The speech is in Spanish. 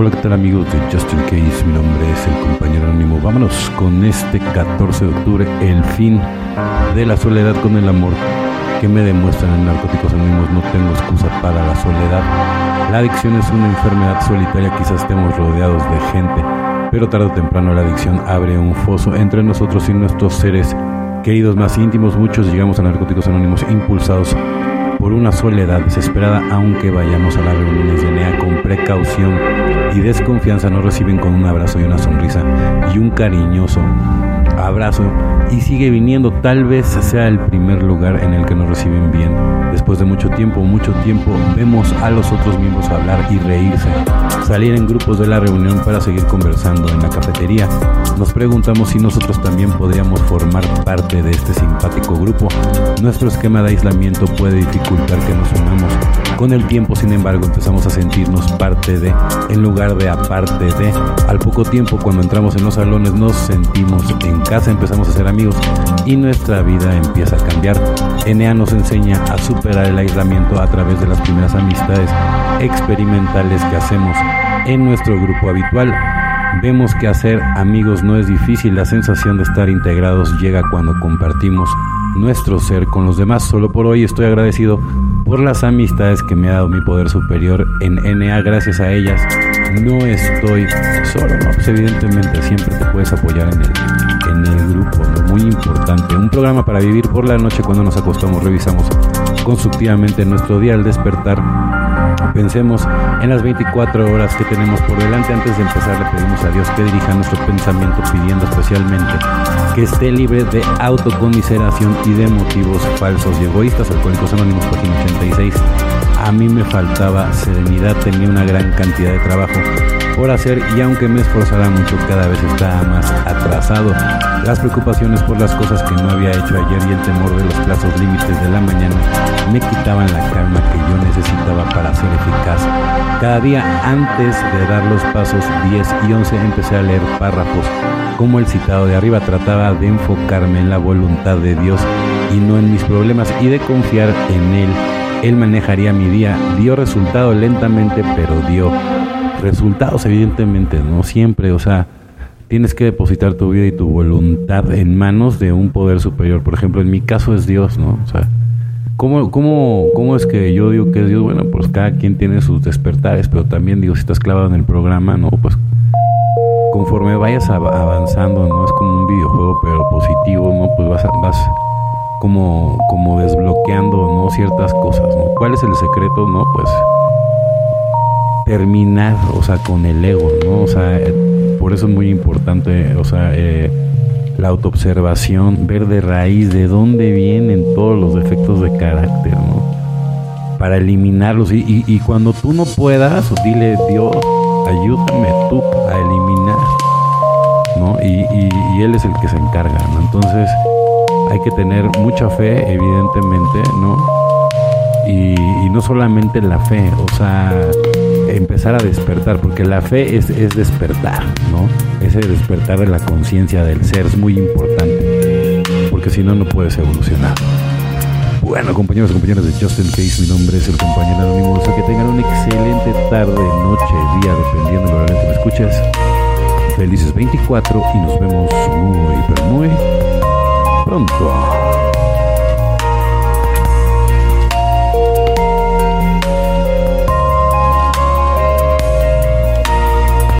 Hola, ¿qué tal amigos de Justin Case? Mi nombre es el compañero anónimo. Vámonos con este 14 de octubre, el fin de la soledad con el amor que me demuestran en Narcóticos Anónimos. No tengo excusa para la soledad. La adicción es una enfermedad solitaria, quizás estemos rodeados de gente, pero tarde o temprano la adicción abre un foso entre nosotros y nuestros seres queridos más íntimos. Muchos llegamos a Narcóticos Anónimos impulsados por una soledad desesperada, aunque vayamos a las reuniones de NEA con precaución y desconfianza, nos reciben con un abrazo y una sonrisa y un cariñoso abrazo y sigue viniendo. Tal vez sea el primer lugar en el que nos reciben bien. Después de mucho tiempo, mucho tiempo, vemos a los otros miembros hablar y reírse, salir en grupos de la reunión para seguir conversando en la cafetería. Nos preguntamos si nosotros también podríamos formar parte de este simpático grupo. Nuestro esquema de aislamiento puede dificultar que nos unamos. Con el tiempo, sin embargo, empezamos a sentirnos parte de, en lugar de aparte de. Al poco tiempo, cuando entramos en los salones, nos sentimos en casa, empezamos a ser amigos y nuestra vida empieza a cambiar. Enea nos enseña a superar el aislamiento a través de las primeras amistades experimentales que hacemos en nuestro grupo habitual. Vemos que hacer amigos no es difícil, la sensación de estar integrados llega cuando compartimos nuestro ser con los demás. Solo por hoy estoy agradecido por las amistades que me ha dado mi poder superior en NA. Gracias a ellas no estoy solo, ¿no? Pues evidentemente siempre te puedes apoyar en el, en el grupo, muy importante. Un programa para vivir por la noche cuando nos acostamos, revisamos constructivamente nuestro día al despertar. Pensemos en las 24 horas que tenemos por delante. Antes de empezar, le pedimos a Dios que dirija nuestro pensamiento, pidiendo especialmente que esté libre de autoconmiseración y de motivos falsos y egoístas. Alcohólicos Anónimos, página 86. A mí me faltaba serenidad, tenía una gran cantidad de trabajo por hacer y aunque me esforzara mucho cada vez estaba más atrasado. Las preocupaciones por las cosas que no había hecho ayer y el temor de los plazos límites de la mañana me quitaban la calma que yo necesitaba para ser eficaz. Cada día antes de dar los pasos 10 y 11 empecé a leer párrafos. Como el citado de arriba trataba de enfocarme en la voluntad de Dios y no en mis problemas y de confiar en Él. Él manejaría mi día. Dio resultado lentamente, pero dio resultados evidentemente, no siempre, o sea, tienes que depositar tu vida y tu voluntad en manos de un poder superior. Por ejemplo, en mi caso es Dios, ¿no? O sea, ¿cómo, cómo, cómo es que yo digo que es Dios? Bueno, pues cada quien tiene sus despertares, pero también digo, si estás clavado en el programa, ¿no? Pues conforme vayas avanzando, ¿no? Es como un videojuego, pero positivo, ¿no? Pues vas, vas como, como desbloqueando, ¿no? Ciertas cosas, ¿no? ¿Cuál es el secreto, no? Pues terminar, o sea, con el ego, ¿no? O sea, por eso es muy importante, o sea, eh, la autoobservación, ver de raíz de dónde vienen todos los defectos de carácter, ¿no? Para eliminarlos. Y, y, cuando tú no puedas, dile, Dios, ayúdame tú a eliminar, ¿no? Y, y, Él es el que se encarga, ¿no? Entonces, hay que tener mucha fe, evidentemente, ¿no? Y no solamente la fe, o sea, empezar a despertar, porque la fe es, es despertar, ¿no? Ese despertar de la conciencia del ser es muy importante, porque si no, no puedes evolucionar. Bueno, compañeros y compañeras de Justin Case, mi nombre es el compañero anónimo. que tengan una excelente tarde, noche, día, dependiendo del horario que me escuches. Felices 24 y nos vemos muy, pero muy pronto.